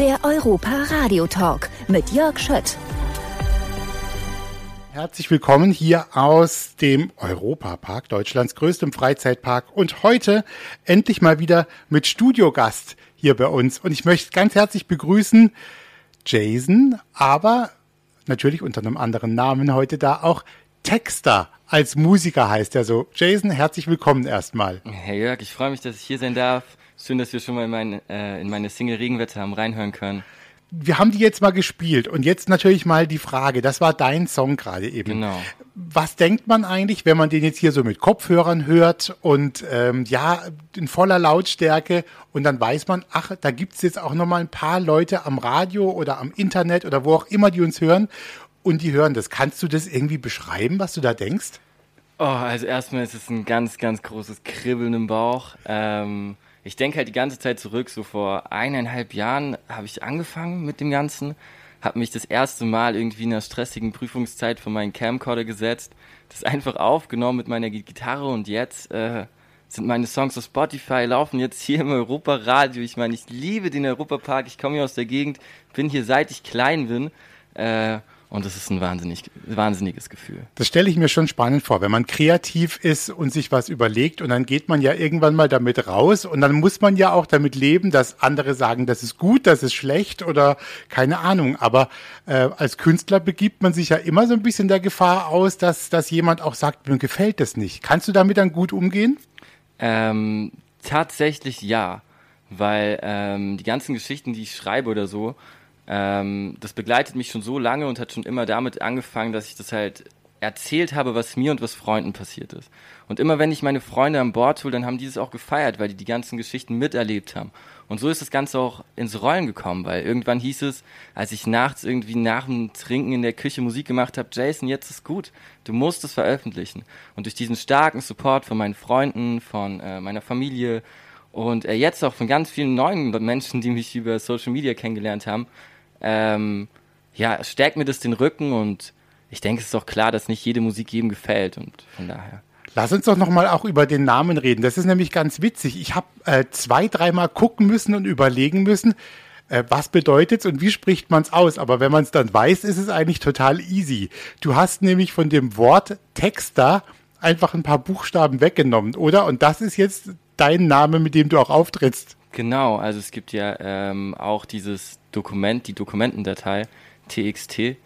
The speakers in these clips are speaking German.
Der Europa Radio Talk mit Jörg Schött. Herzlich willkommen hier aus dem Europapark, Deutschlands größtem Freizeitpark und heute endlich mal wieder mit Studiogast hier bei uns. Und ich möchte ganz herzlich begrüßen Jason, aber natürlich unter einem anderen Namen heute da auch Texter als Musiker heißt er so. Jason, herzlich willkommen erstmal. Hey Jörg, ich freue mich, dass ich hier sein darf. Schön, dass wir schon mal in, mein, äh, in meine Single Regenwetter haben reinhören können wir haben die jetzt mal gespielt und jetzt natürlich mal die Frage, das war dein Song gerade eben. Genau. Was denkt man eigentlich, wenn man den jetzt hier so mit Kopfhörern hört und ähm, ja, in voller Lautstärke und dann weiß man, ach, da gibt's jetzt auch nochmal ein paar Leute am Radio oder am Internet oder wo auch immer, die uns hören und die hören das. Kannst du das irgendwie beschreiben, was du da denkst? Oh, also erstmal ist es ein ganz, ganz großes Kribbeln im Bauch. Ähm ich denke halt die ganze Zeit zurück, so vor eineinhalb Jahren habe ich angefangen mit dem Ganzen, habe mich das erste Mal irgendwie in einer stressigen Prüfungszeit vor meinen Camcorder gesetzt, das einfach aufgenommen mit meiner Gitarre und jetzt äh, sind meine Songs auf Spotify, laufen jetzt hier im Europaradio. Ich meine, ich liebe den Europapark, ich komme hier aus der Gegend, bin hier seit ich klein bin. Äh, und das ist ein wahnsinnig, wahnsinniges Gefühl. Das stelle ich mir schon spannend vor, wenn man kreativ ist und sich was überlegt und dann geht man ja irgendwann mal damit raus und dann muss man ja auch damit leben, dass andere sagen, das ist gut, das ist schlecht oder keine Ahnung. Aber äh, als Künstler begibt man sich ja immer so ein bisschen der Gefahr aus, dass, dass jemand auch sagt, mir gefällt das nicht. Kannst du damit dann gut umgehen? Ähm, tatsächlich ja, weil ähm, die ganzen Geschichten, die ich schreibe oder so, ähm, das begleitet mich schon so lange und hat schon immer damit angefangen, dass ich das halt erzählt habe, was mir und was Freunden passiert ist. Und immer wenn ich meine Freunde an Bord hole, dann haben die das auch gefeiert, weil die die ganzen Geschichten miterlebt haben. Und so ist das Ganze auch ins Rollen gekommen, weil irgendwann hieß es, als ich nachts irgendwie nach dem Trinken in der Küche Musik gemacht habe, Jason, jetzt ist gut, du musst es veröffentlichen. Und durch diesen starken Support von meinen Freunden, von äh, meiner Familie und äh, jetzt auch von ganz vielen neuen Menschen, die mich über Social Media kennengelernt haben, ähm, ja, stärkt mir das den Rücken und ich denke, es ist auch klar, dass nicht jede Musik jedem gefällt und von daher. Lass uns doch nochmal auch über den Namen reden. Das ist nämlich ganz witzig. Ich habe äh, zwei, dreimal gucken müssen und überlegen müssen, äh, was bedeutet's und wie spricht man es aus. Aber wenn man es dann weiß, ist es eigentlich total easy. Du hast nämlich von dem Wort Texter einfach ein paar Buchstaben weggenommen, oder? Und das ist jetzt dein Name, mit dem du auch auftrittst. Genau, also es gibt ja ähm, auch dieses Dokument, die Dokumentendatei TXT.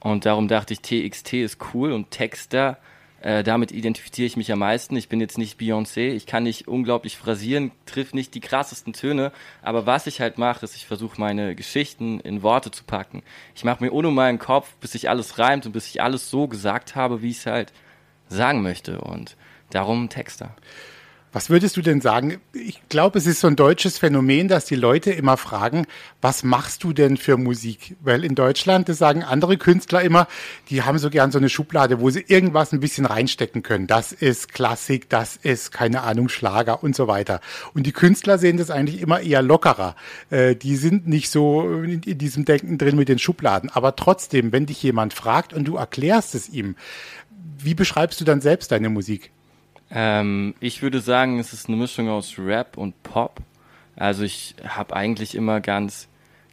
Und darum dachte ich, TXT ist cool und Texter, äh, damit identifiziere ich mich am meisten. Ich bin jetzt nicht Beyoncé, ich kann nicht unglaublich phrasieren, triff nicht die krassesten Töne, aber was ich halt mache, ist, ich versuche meine Geschichten in Worte zu packen. Ich mache mir ohne meinen Kopf, bis sich alles reimt und bis ich alles so gesagt habe, wie ich es halt sagen möchte. Und darum Texter. Was würdest du denn sagen? Ich glaube, es ist so ein deutsches Phänomen, dass die Leute immer fragen, was machst du denn für Musik? Weil in Deutschland, das sagen andere Künstler immer, die haben so gern so eine Schublade, wo sie irgendwas ein bisschen reinstecken können. Das ist Klassik, das ist, keine Ahnung, Schlager und so weiter. Und die Künstler sehen das eigentlich immer eher lockerer. Äh, die sind nicht so in diesem Denken drin mit den Schubladen. Aber trotzdem, wenn dich jemand fragt und du erklärst es ihm, wie beschreibst du dann selbst deine Musik? Ähm, ich würde sagen, es ist eine Mischung aus Rap und Pop. Also ich habe eigentlich immer ganz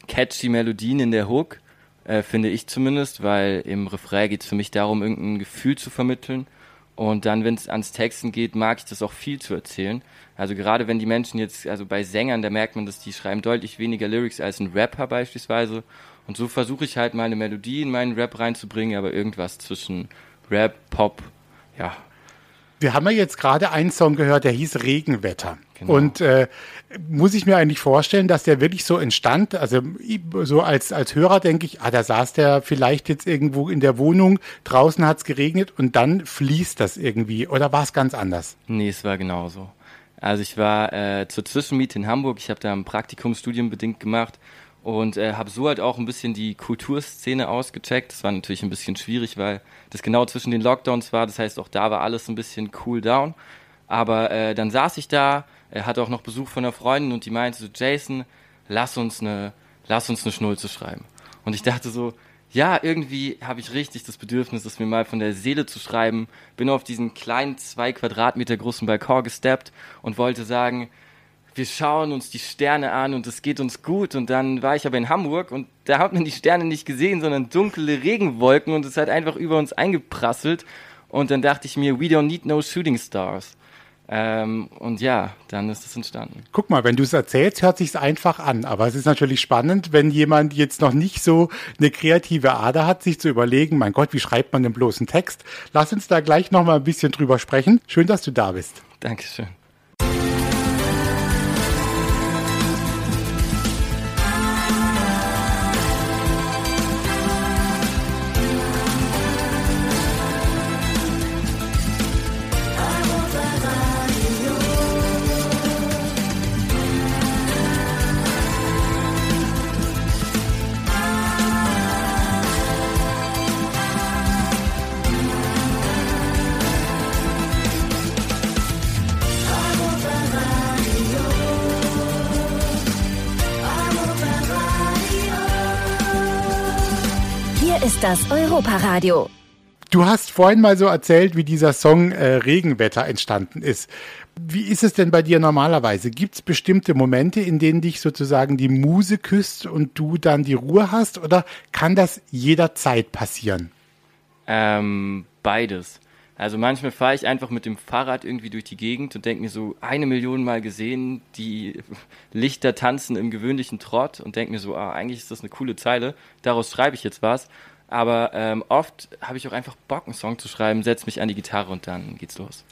catchy Melodien in der Hook, äh, finde ich zumindest, weil im Refrain geht es für mich darum, irgendein Gefühl zu vermitteln. Und dann, wenn es ans Texten geht, mag ich das auch viel zu erzählen. Also gerade wenn die Menschen jetzt, also bei Sängern, da merkt man, dass die schreiben deutlich weniger Lyrics als ein Rapper beispielsweise. Und so versuche ich halt mal eine Melodie in meinen Rap reinzubringen, aber irgendwas zwischen Rap, Pop, ja, wir haben ja jetzt gerade einen Song gehört, der hieß Regenwetter. Genau. Und äh, muss ich mir eigentlich vorstellen, dass der wirklich so entstand? Also so als, als Hörer denke ich, ah, da saß der vielleicht jetzt irgendwo in der Wohnung, draußen hat es geregnet und dann fließt das irgendwie. Oder war es ganz anders? Nee, es war genauso. Also ich war äh, zur Zwischenmiete in Hamburg, ich habe da ein Praktikumsstudium bedingt gemacht und äh, habe so halt auch ein bisschen die Kulturszene ausgecheckt. Das war natürlich ein bisschen schwierig, weil das genau zwischen den Lockdowns war. Das heißt, auch da war alles ein bisschen cool down. Aber äh, dann saß ich da, er hatte auch noch Besuch von einer Freundin und die meinte so, Jason, lass uns eine, lass uns eine Schnulze schreiben. Und ich dachte so, ja, irgendwie habe ich richtig das Bedürfnis, das mir mal von der Seele zu schreiben. Bin auf diesen kleinen zwei Quadratmeter großen Balkon gesteppt und wollte sagen, wir schauen uns die Sterne an und es geht uns gut. Und dann war ich aber in Hamburg und da hat man die Sterne nicht gesehen, sondern dunkle Regenwolken und es hat einfach über uns eingeprasselt. Und dann dachte ich mir, we don't need no shooting stars. Ähm, und ja, dann ist es entstanden. Guck mal, wenn du es erzählst, hört sich's einfach an. Aber es ist natürlich spannend, wenn jemand jetzt noch nicht so eine kreative Ader hat, sich zu überlegen, mein Gott, wie schreibt man den bloßen Text? Lass uns da gleich noch mal ein bisschen drüber sprechen. Schön, dass du da bist. Dankeschön. Das Europaradio. Du hast vorhin mal so erzählt, wie dieser Song äh, Regenwetter entstanden ist. Wie ist es denn bei dir normalerweise? Gibt es bestimmte Momente, in denen dich sozusagen die Muse küsst und du dann die Ruhe hast? Oder kann das jederzeit passieren? Ähm, beides. Also manchmal fahre ich einfach mit dem Fahrrad irgendwie durch die Gegend und denke mir so, eine Million Mal gesehen, die Lichter tanzen im gewöhnlichen Trott und denke mir so, ah, eigentlich ist das eine coole Zeile, daraus schreibe ich jetzt was. Aber ähm, oft habe ich auch einfach Bock, einen Song zu schreiben, setze mich an die Gitarre und dann geht's los.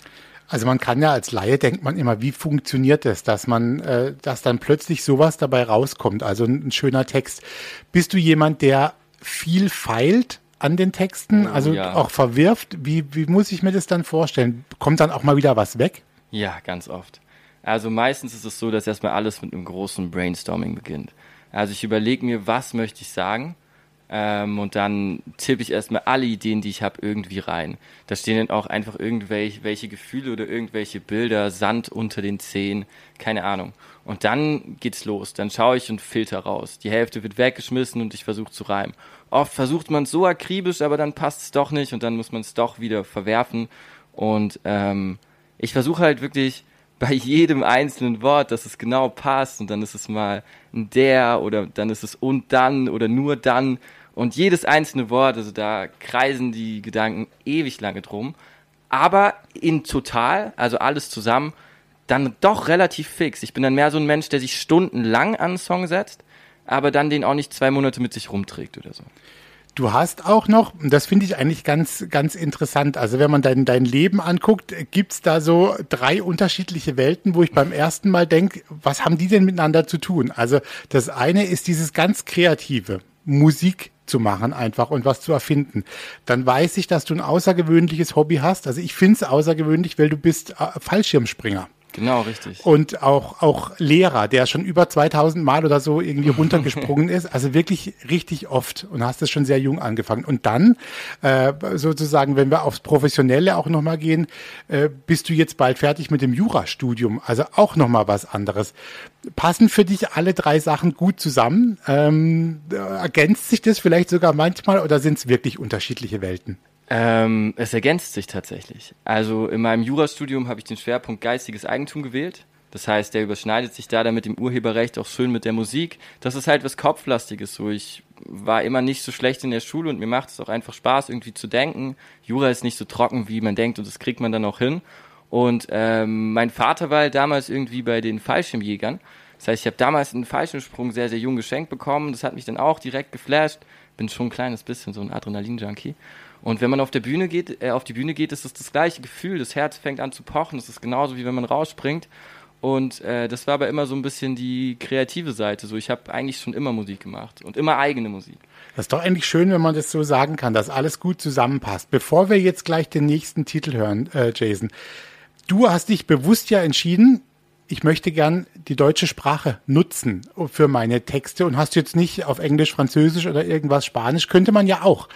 Also man kann ja als Laie denkt man immer, wie funktioniert das, dass man, äh, dass dann plötzlich sowas dabei rauskommt, also ein, ein schöner Text. Bist du jemand, der viel feilt an den Texten, Oh, also ja. auch verwirft? Wie, wie muss ich mir das dann vorstellen? Kommt dann auch mal wieder was weg? Ja, ganz oft. Also meistens ist es so, dass erstmal alles mit einem großen Brainstorming beginnt. Also ich überlege mir, was möchte ich sagen ähm, und dann tippe ich erstmal alle Ideen, die ich habe, irgendwie rein. Da stehen dann auch einfach irgendwelche welche Gefühle oder irgendwelche Bilder, Sand unter den Zehen, keine Ahnung. Und dann geht's los. Dann schaue ich und filter raus. Die Hälfte wird weggeschmissen und ich versuche zu reimen. Oft versucht man es so akribisch, aber dann passt es doch nicht und dann muss man es doch wieder verwerfen. Und ähm, ich versuche halt wirklich bei jedem einzelnen Wort, dass es genau passt und dann ist es mal ein der oder dann ist es und dann oder nur dann und jedes einzelne Wort, also da kreisen die Gedanken ewig lange drum, aber in total, also alles zusammen, dann doch relativ fix. Ich bin dann mehr so ein Mensch, der sich stundenlang an einen Song setzt, aber dann den auch nicht zwei Monate mit sich rumträgt oder so. Du hast auch noch, das finde ich eigentlich ganz, ganz interessant, also wenn man dein, dein Leben anguckt, gibt's da so drei unterschiedliche Welten, wo ich beim ersten Mal denke, was haben die denn miteinander zu tun? Also das eine ist dieses ganz kreative, Musik zu machen einfach und was zu erfinden. Dann weiß ich, dass du ein außergewöhnliches Hobby hast. Also ich finde es außergewöhnlich, weil du bist äh, Fallschirmspringer. Genau, richtig. Und auch, auch Lehrer, der schon über 2000 Mal oder so irgendwie runtergesprungen ist. Also wirklich richtig oft. Und hast es schon sehr jung angefangen. Und dann, äh, sozusagen, wenn wir aufs Professionelle auch nochmal gehen, äh, bist du jetzt bald fertig mit dem Jurastudium. Also auch nochmal was anderes. Passen für dich alle drei Sachen gut zusammen? Ähm, äh, ergänzt sich das vielleicht sogar manchmal oder sind es wirklich unterschiedliche Welten? Ähm, es ergänzt sich tatsächlich. Also in meinem Jurastudium habe ich den Schwerpunkt geistiges Eigentum gewählt. Das heißt, der überschneidet sich da dann mit dem Urheberrecht auch schön mit der Musik. Das ist halt was Kopflastiges. So, ich war immer nicht so schlecht in der Schule und mir macht es auch einfach Spaß, irgendwie zu denken. Jura ist nicht so trocken, wie man denkt und das kriegt man dann auch hin. Und ähm, mein Vater war halt damals irgendwie bei den Fallschirmjägern. Das heißt, ich habe damals einen Fallschirmsprung sehr, sehr jung geschenkt bekommen. Das hat mich dann auch direkt geflasht. Bin schon ein kleines bisschen so ein Adrenalin-Junkie. Und wenn man auf der Bühne geht, äh, auf die Bühne geht, ist es das gleiche Gefühl. Das Herz fängt an zu pochen. Das ist genauso wie wenn man rausspringt. Und äh, das war aber immer so ein bisschen die kreative Seite. So, ich habe eigentlich schon immer Musik gemacht und immer eigene Musik. Das ist doch eigentlich schön, wenn man das so sagen kann, dass alles gut zusammenpasst. Bevor wir jetzt gleich den nächsten Titel hören, äh, Jason, du hast dich bewusst ja entschieden, ich möchte gern die deutsche Sprache nutzen für meine Texte und hast jetzt nicht auf Englisch, Französisch oder irgendwas Spanisch, könnte man ja auch.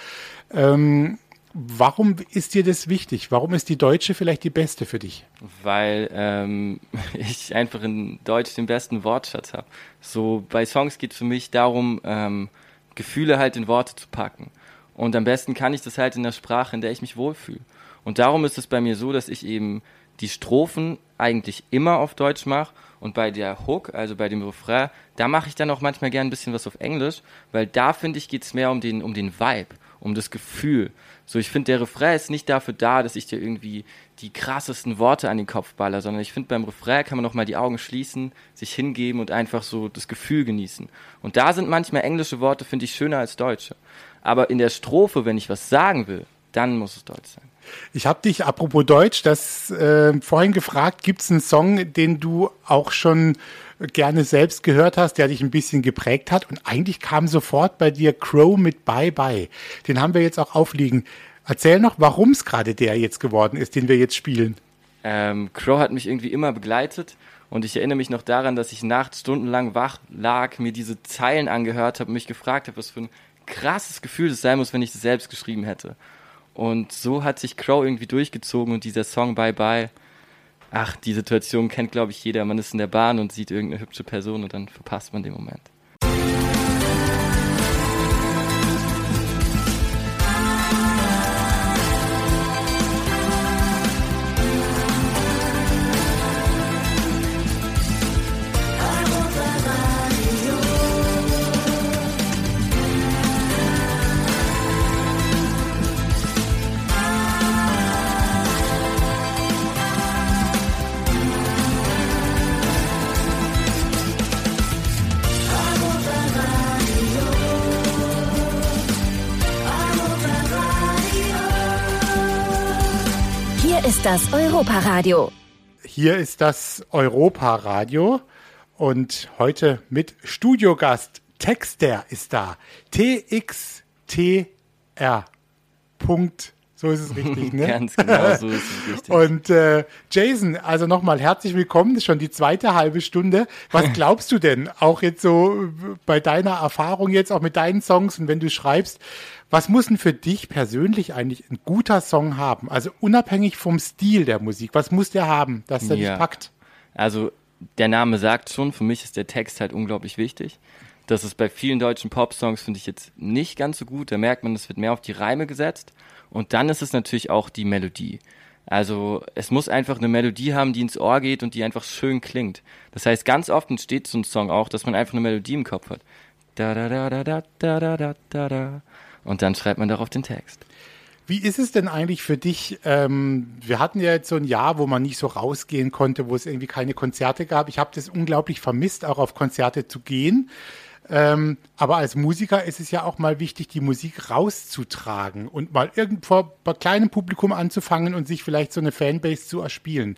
Ähm, warum ist dir das wichtig? Warum ist die deutsche vielleicht die beste für dich? Weil ähm, ich einfach in Deutsch den besten Wortschatz habe. So bei Songs geht es für mich darum, ähm, Gefühle halt in Worte zu packen. Und am besten kann ich das halt in der Sprache, in der ich mich wohlfühle. Und darum ist es bei mir so, dass ich eben die Strophen eigentlich immer auf Deutsch mache Und bei der Hook, also bei dem Refrain, da mache ich dann auch manchmal gern ein bisschen was auf Englisch, weil da finde ich geht's mehr um den, um den Vibe, um das Gefühl. So, ich finde, der Refrain ist nicht dafür da, dass ich dir irgendwie die krassesten Worte an den Kopf baller, sondern ich finde, beim Refrain kann man auch mal die Augen schließen, sich hingeben und einfach so das Gefühl genießen. Und da sind manchmal englische Worte, finde ich, schöner als deutsche. Aber in der Strophe, wenn ich was sagen will, dann muss es Deutsch sein. Ich habe dich, apropos Deutsch, das äh, vorhin gefragt, gibt es einen Song, den du auch schon gerne selbst gehört hast, der dich ein bisschen geprägt hat? Und eigentlich kam sofort bei dir Crow mit Bye Bye. Den haben wir jetzt auch aufliegen. Erzähl noch, warum es gerade der jetzt geworden ist, den wir jetzt spielen. Ähm, Crow hat mich irgendwie immer begleitet und ich erinnere mich noch daran, dass ich nachts stundenlang wach lag, mir diese Zeilen angehört habe und mich gefragt habe, was für ein krasses Gefühl das sein muss, wenn ich das selbst geschrieben hätte. Und so hat sich Crow irgendwie durchgezogen und dieser Song Bye Bye. Ach, die Situation kennt, glaube ich, jeder. Man ist in der Bahn und sieht irgendeine hübsche Person und dann verpasst man den Moment. Ist das Europaradio. Hier ist das Europaradio und heute mit Studiogast Texter ist da. TXTR. Punkt. So ist es richtig, ne? Ganz genau, so ist es richtig. Und äh, Jason, also nochmal herzlich willkommen. Das ist schon die zweite halbe Stunde. Was glaubst du denn, auch jetzt so bei deiner Erfahrung jetzt, auch mit deinen Songs und wenn du schreibst, was muss denn für dich persönlich eigentlich ein guter Song haben? Also unabhängig vom Stil der Musik, was muss der haben, dass der Ja. dich packt? Also der Name sagt schon, für mich ist der Text halt unglaublich wichtig. Das ist bei vielen deutschen Popsongs, finde ich jetzt nicht ganz so gut. Da merkt man, es wird mehr auf die Reime gesetzt. Und dann ist es natürlich auch die Melodie. Also es muss einfach eine Melodie haben, die ins Ohr geht und die einfach schön klingt. Das heißt, ganz oft entsteht so ein Song auch, dass man einfach eine Melodie im Kopf hat. Da da da da da da da da da. Und dann schreibt man darauf den Text. Wie ist es denn eigentlich für dich? Ähm, wir hatten ja jetzt so ein Jahr, wo man nicht so rausgehen konnte, wo es irgendwie keine Konzerte gab. Ich habe das unglaublich vermisst, auch auf Konzerte zu gehen. Ähm, aber als Musiker ist es ja auch mal wichtig, die Musik rauszutragen und mal irgendwo bei kleinem Publikum anzufangen und sich vielleicht so eine Fanbase zu erspielen.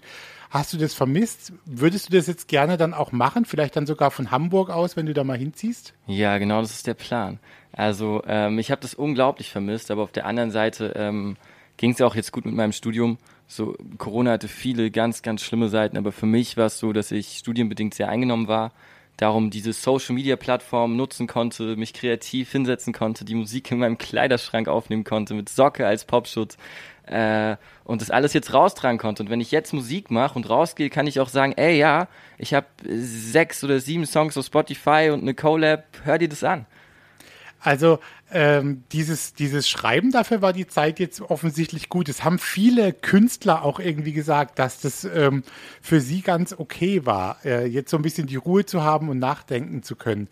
Hast du das vermisst? Würdest du das jetzt gerne dann auch machen? Vielleicht dann sogar von Hamburg aus, wenn du da mal hinziehst? Ja, genau, das ist der Plan. Also ähm, ich habe das unglaublich vermisst, aber auf der anderen Seite ähm, ging es auch jetzt gut mit meinem Studium. So Corona hatte viele ganz, ganz schlimme Seiten, aber für mich war es so, dass ich studienbedingt sehr eingenommen war. Darum diese Social Media Plattform nutzen konnte, mich kreativ hinsetzen konnte, die Musik in meinem Kleiderschrank aufnehmen konnte, mit Socke als Popschutz äh, und das alles jetzt raustragen konnte. Und wenn ich jetzt Musik mache und rausgehe, kann ich auch sagen, ey ja, ich habe sechs oder sieben Songs auf Spotify und eine Collab, hör dir das an. Also ähm, dieses, dieses Schreiben dafür war die Zeit jetzt offensichtlich gut. Es haben viele Künstler auch irgendwie gesagt, dass das ähm, für sie ganz okay war, äh, jetzt so ein bisschen die Ruhe zu haben und nachdenken zu können.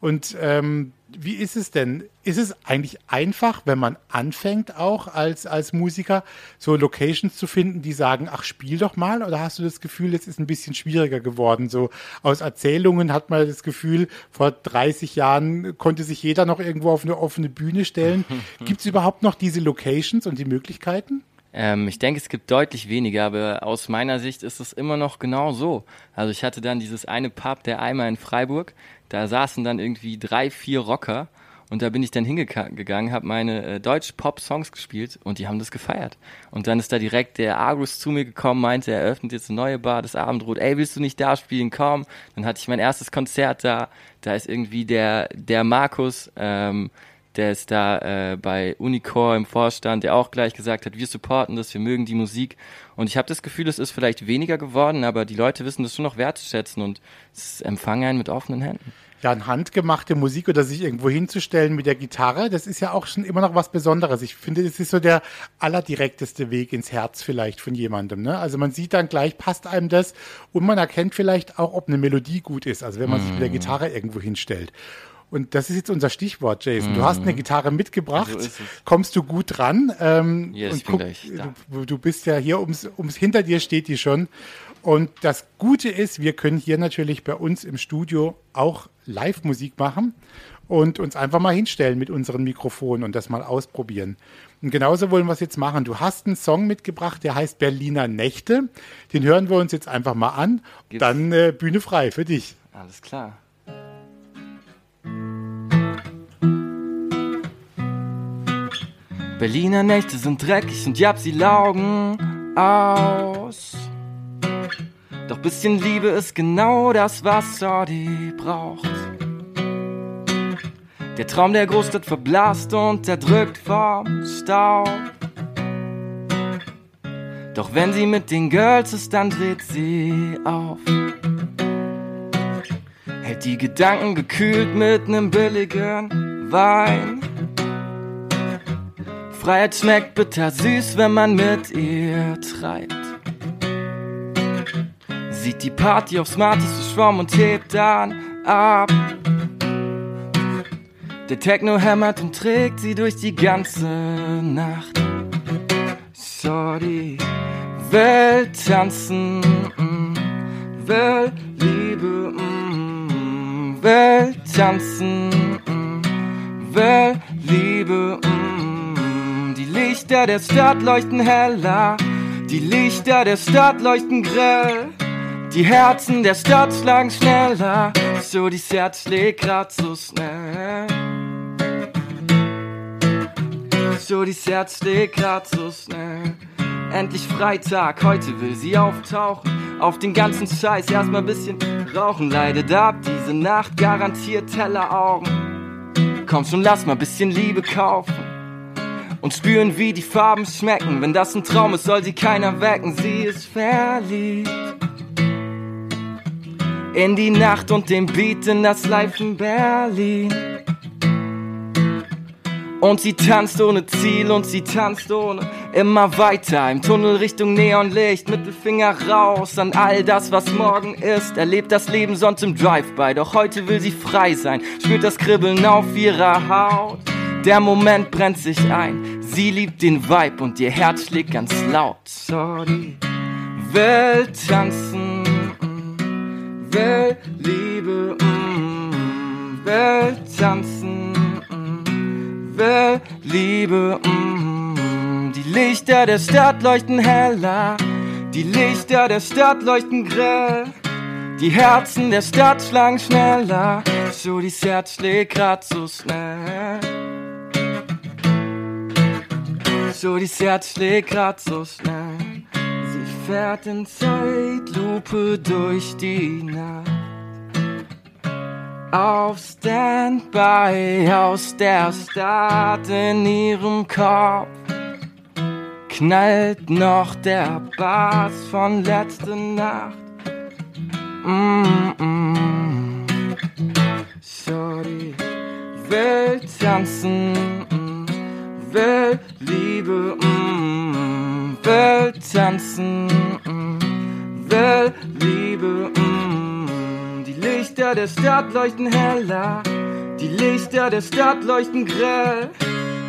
Und ähm, wie ist es denn? Ist es eigentlich einfach, wenn man anfängt auch als, als Musiker, so Locations zu finden, die sagen, ach, spiel doch mal? Oder hast du das Gefühl, es ist ein bisschen schwieriger geworden? So aus Erzählungen hat man das Gefühl, vor 30 Jahren konnte sich jeder noch irgendwo auf eine offene Bühne stellen. Gibt es überhaupt noch diese Locations und die Möglichkeiten? Ähm, ich denke, es gibt deutlich weniger, aber aus meiner Sicht ist es immer noch genau so. Also ich hatte dann dieses eine Pub, der Eimer in Freiburg, da saßen dann irgendwie drei, vier Rocker und da bin ich dann hingegangen, habe meine äh, Deutsch-Pop-Songs gespielt und die haben das gefeiert. Und dann ist da direkt der Argus zu mir gekommen, meinte, er eröffnet jetzt eine neue Bar, das Abendrot, ey, willst du nicht da spielen, komm. Dann hatte ich mein erstes Konzert da, da ist irgendwie der, der Markus, ähm, der ist da äh, bei Unicor im Vorstand, der auch gleich gesagt hat, wir supporten das, wir mögen die Musik. Und ich habe das Gefühl, es ist vielleicht weniger geworden, aber die Leute wissen das schon noch wertzuschätzen und es empfangen einen mit offenen Händen. ja, an handgemachte Musik oder sich irgendwo hinzustellen mit der Gitarre, das ist ja auch schon immer noch was Besonderes. Ich finde, das ist so der allerdirekteste Weg ins Herz vielleicht von jemandem. Ne? Also man sieht dann gleich, passt einem das und man erkennt vielleicht auch, ob eine Melodie gut ist, also wenn man sich mit der mhm. Gitarre irgendwo hinstellt. Und das ist jetzt unser Stichwort, Jason. Mhm. Du hast eine. Gitarre mitgebracht. So Kommst du gut dran? Ähm, yes, und guck, du, du, bist ja hier, ums, ums hinter dir steht die schon. Und das Gute ist, wir können hier natürlich bei uns im Studio auch Live-Musik machen und uns einfach mal hinstellen mit unseren Mikrofonen und das mal ausprobieren. Und genauso wollen wir es jetzt machen. Du hast einen Song mitgebracht, der heißt Berliner Nächte. Den hören wir uns jetzt einfach mal an. Gibt's? Dann äh, Bühne frei für dich. Alles klar. Berliner Nächte sind dreckig und jab sie laugen aus. Doch bisschen Liebe ist genau das, was Sordi braucht. Der Traum der Großstadt verblasst und erdrückt vom Staub. Doch wenn sie mit den Girls ist, dann dreht sie auf. Hält die Gedanken gekühlt mit nem billigen Wein. Freiheit schmeckt bitter süß, wenn man mit ihr treibt. Sieht die Party aufs smarteste Schwamm und hebt dann ab. Der Techno hämmert und trägt sie durch die ganze Nacht. Sorry, will tanzen, mm, will Liebe, mm, will tanzen, mm, will Liebe, Lichter der Stadt leuchten heller, die Lichter der Stadt leuchten grell. Die Herzen der Stadt schlagen schneller, so dies Herz schlägt grad so schnell. So dies Herz schlägt grad so schnell. Endlich Freitag, heute will sie auftauchen. Auf den ganzen Scheiß erstmal bisschen rauchen. Leidet ab, diese Nacht garantiert heller Augen. Komm schon, lass mal bisschen Liebe kaufen. Und spüren, wie die Farben schmecken. Wenn das ein Traum ist, soll sie keiner wecken. Sie ist verliebt in die Nacht und den Beat in das Live in Berlin. Und sie tanzt ohne Ziel und sie tanzt ohne immer weiter im Tunnel Richtung Neonlicht, Mittelfinger raus an all das, was morgen ist. Erlebt das Leben sonst im Drive-by, doch heute will sie frei sein, spürt das Kribbeln auf ihrer Haut. Der Moment brennt sich ein, sie liebt den Vibe und ihr Herz schlägt ganz laut. Sorry, will tanzen. Will Liebe, mm, will tanzen, will Liebe, mm. Die Lichter der Stadt leuchten heller, die Lichter der Stadt leuchten grell. Die Herzen der Stadt schlagen schneller, so dies Herz schlägt grad so schnell. So dies Herz schlägt grad so schnell fährt in Zeitlupe durch die Nacht. Auf Standby aus der Stadt in ihrem Kopf knallt noch der Bass von letzter Nacht. Mm -mm. Sorry, will tanzen, mm, will Liebe. Mm will tanzen, mm, will Liebe. Mm. Die Lichter der Stadt leuchten heller, die Lichter der Stadt leuchten grell.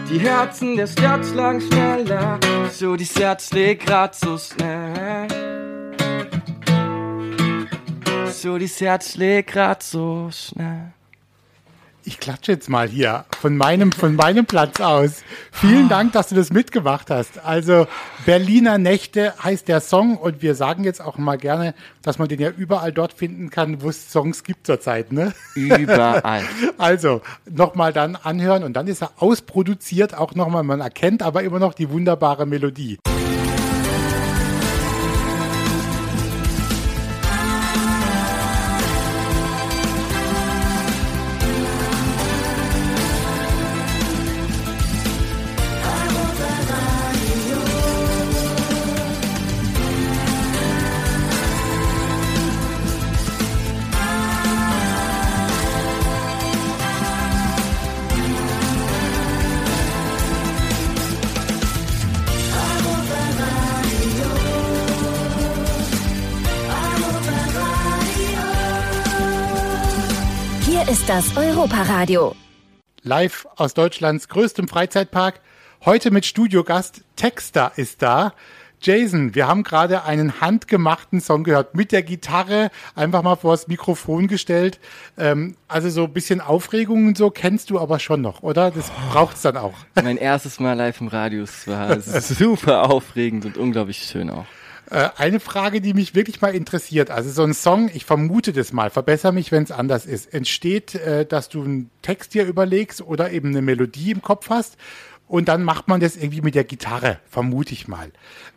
Die Herzen der Stadt schlagen schneller, so die Herz schlägt grad so schnell. So die Herz schlägt grad so schnell ich klatsche jetzt mal hier von meinem, von meinem Platz aus. Vielen Dank, dass du das mitgemacht hast. Also Berliner Nächte heißt der Song und wir sagen jetzt auch mal gerne, dass man den ja überall dort finden kann, wo es Songs gibt zurzeit, ne? Überall. Also nochmal dann anhören und dann ist er ausproduziert, auch nochmal, man erkennt aber immer noch die wunderbare Melodie. Ist das Europa-Radio. Live aus Deutschlands größtem Freizeitpark. Heute mit Studiogast Texter ist da. Jason, wir haben gerade einen handgemachten Song gehört mit der Gitarre, einfach mal vors Mikrofon gestellt. Ähm, also so ein bisschen Aufregung und so kennst du aber schon noch, oder? Das braucht's dann auch. Mein erstes Mal live im Radius war super aufregend und unglaublich schön auch. Äh, eine Frage, die mich wirklich mal interessiert. Also so ein Song, ich vermute das mal, verbessere mich, wenn es anders ist. Entsteht, äh, dass du einen Text dir überlegst oder eben eine Melodie im Kopf hast und dann macht man das irgendwie mit der Gitarre, vermute ich mal.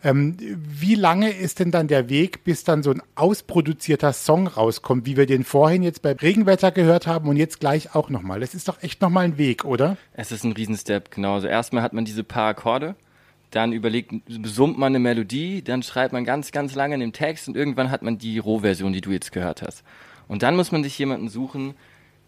Ähm, wie lange ist denn dann der Weg, bis dann so ein ausproduzierter Song rauskommt, wie wir den vorhin jetzt bei Regenwetter gehört haben und jetzt gleich auch nochmal? Das ist doch echt nochmal ein Weg, oder? Es ist ein Riesenstep, genau. Also erstmal hat man diese paar Akkorde, dann überlegt, besummt man eine Melodie, dann schreibt man ganz, ganz lange in dem Text und irgendwann hat man die Rohversion, die du jetzt gehört hast. Und dann muss man sich jemanden suchen,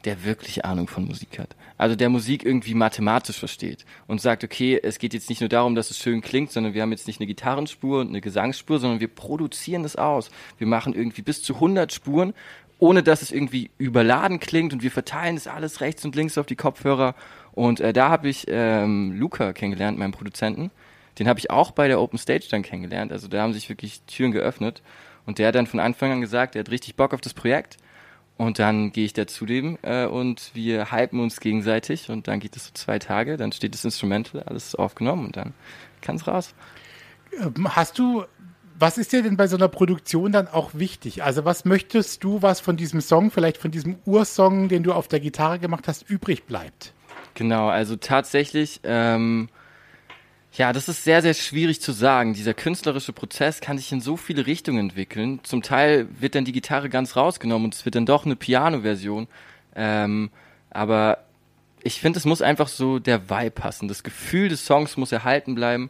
der wirklich Ahnung von Musik hat. Also der Musik irgendwie mathematisch versteht und sagt, okay, es geht jetzt nicht nur darum, dass es schön klingt, sondern wir haben jetzt nicht eine Gitarrenspur und eine Gesangsspur, sondern wir produzieren das aus. Wir machen irgendwie bis zu 100 Spuren, ohne dass es irgendwie überladen klingt und wir verteilen das alles rechts und links auf die Kopfhörer. Und äh, da habe ich ähm, Luca kennengelernt, meinen Produzenten. Den habe ich auch bei der Open Stage dann kennengelernt. Also da haben sich wirklich Türen geöffnet. Und der hat dann von Anfang an gesagt, er hat richtig Bock auf das Projekt und dann gehe ich da zu dem äh, und wir hypen uns gegenseitig und dann geht es so zwei Tage, dann steht das Instrumental, alles ist aufgenommen und dann kann es raus. Ähm, hast du, was ist dir denn bei so einer Produktion dann auch wichtig? Also was möchtest du, was von diesem Song, vielleicht von diesem Ursong, den du auf der Gitarre gemacht hast, übrig bleibt? Genau, also tatsächlich ähm, ja, das ist sehr, sehr schwierig zu sagen. Dieser künstlerische Prozess kann sich in so viele Richtungen entwickeln. Zum Teil wird dann die Gitarre ganz rausgenommen und es wird dann doch eine Piano-Version. Ähm, aber ich finde, es muss einfach so der Vibe passen. Das Gefühl des Songs muss erhalten bleiben.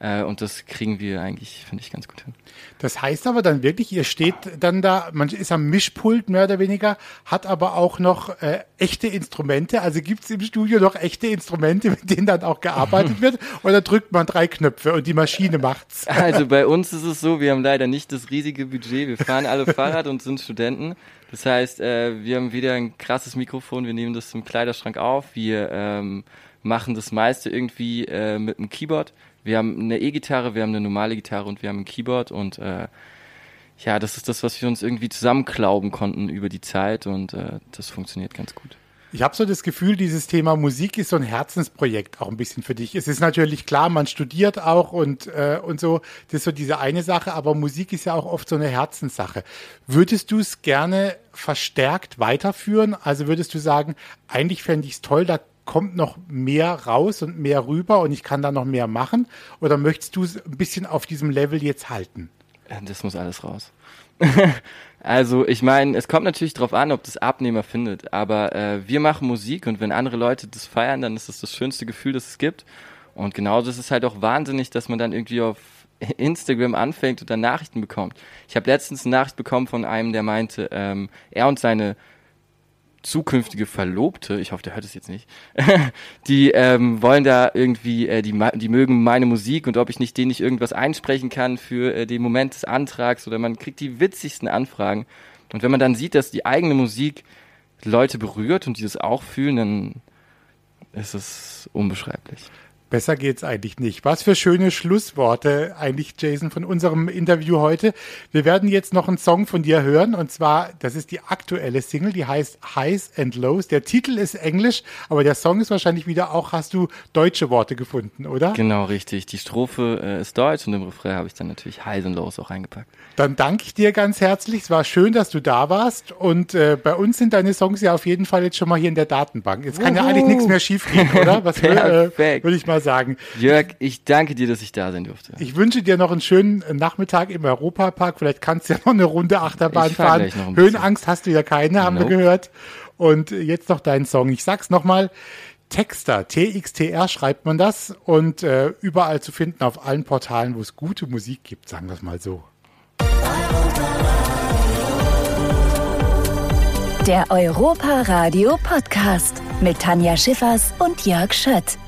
Äh, und das kriegen wir eigentlich, finde ich, ganz gut hin. Das heißt aber dann wirklich, ihr steht dann da, man ist am Mischpult mehr oder weniger, hat aber auch noch äh, echte Instrumente. Also gibt es im Studio noch echte Instrumente, mit denen dann auch gearbeitet wird? Oder drückt man drei Knöpfe und die Maschine macht's? Also bei uns ist es so, wir haben leider nicht das riesige Budget. Wir fahren alle Fahrrad und sind Studenten. Das heißt, äh, wir haben wieder ein krasses Mikrofon, wir nehmen das zum Kleiderschrank auf, wir ähm, machen das meiste irgendwie äh, mit dem Keyboard. Wir haben eine E-Gitarre, wir haben eine normale Gitarre und wir haben ein Keyboard und äh, ja, das ist das, was wir uns irgendwie zusammenklauben konnten über die Zeit und äh, das funktioniert ganz gut. Ich habe so das Gefühl, dieses Thema Musik ist so ein Herzensprojekt auch ein bisschen für dich. Es ist natürlich klar, man studiert auch und, äh, und so, das ist so diese eine Sache, aber Musik ist ja auch oft so eine Herzenssache. Würdest du es gerne verstärkt weiterführen? Also würdest du sagen, eigentlich fände ich es toll, da kommt noch mehr raus und mehr rüber und ich kann da noch mehr machen? Oder möchtest du es ein bisschen auf diesem Level jetzt halten? Das muss alles raus. also ich meine, es kommt natürlich darauf an, ob das Abnehmer findet, aber äh, wir machen Musik und wenn andere Leute das feiern, dann ist das das schönste Gefühl, das es gibt. Und genauso ist es halt auch wahnsinnig, dass man dann irgendwie auf Instagram anfängt und dann Nachrichten bekommt. Ich habe letztens eine Nachricht bekommen von einem, der meinte, ähm, er und seine zukünftige Verlobte, ich hoffe, der hört es jetzt nicht, die ähm, wollen da irgendwie, äh, die, die mögen meine Musik und ob ich nicht denen nicht irgendwas einsprechen kann für äh, den Moment des Antrags oder man kriegt die witzigsten Anfragen. Und wenn man dann sieht, dass die eigene Musik Leute berührt und die das auch fühlen, dann ist es unbeschreiblich. Besser geht's eigentlich nicht. Was für schöne Schlussworte eigentlich, Jason, von unserem Interview heute. Wir werden jetzt noch einen Song von dir hören und zwar, das ist die aktuelle Single, die heißt Highs and Lows. Der Titel ist Englisch, aber der Song ist wahrscheinlich wieder auch, hast du deutsche Worte gefunden, oder? Genau, richtig. Die Strophe äh, ist deutsch und im Refrain habe ich dann natürlich Highs and Lows auch eingepackt. Dann danke ich dir ganz herzlich. Es war schön, dass du da warst und äh, bei uns sind deine Songs ja auf jeden Fall jetzt schon mal hier in der Datenbank. Jetzt kann Uhu. ja eigentlich nichts mehr schiefgehen, oder? Was äh, würde ich mal sagen. Jörg, ich danke dir, dass ich da sein durfte. Ich wünsche dir noch einen schönen Nachmittag im Europapark. Vielleicht kannst du ja noch eine Runde Achterbahn fahr fahren. Höhenangst hast du ja keine, haben nope. wir gehört. Und jetzt noch deinen Song. Ich sag's nochmal. Texter, T-X-T-R schreibt man das und äh, überall zu finden auf allen Portalen, wo es gute Musik gibt, sagen wir es mal so. Der Europa Radio Podcast mit Tanja Schiffers und Jörg Schött.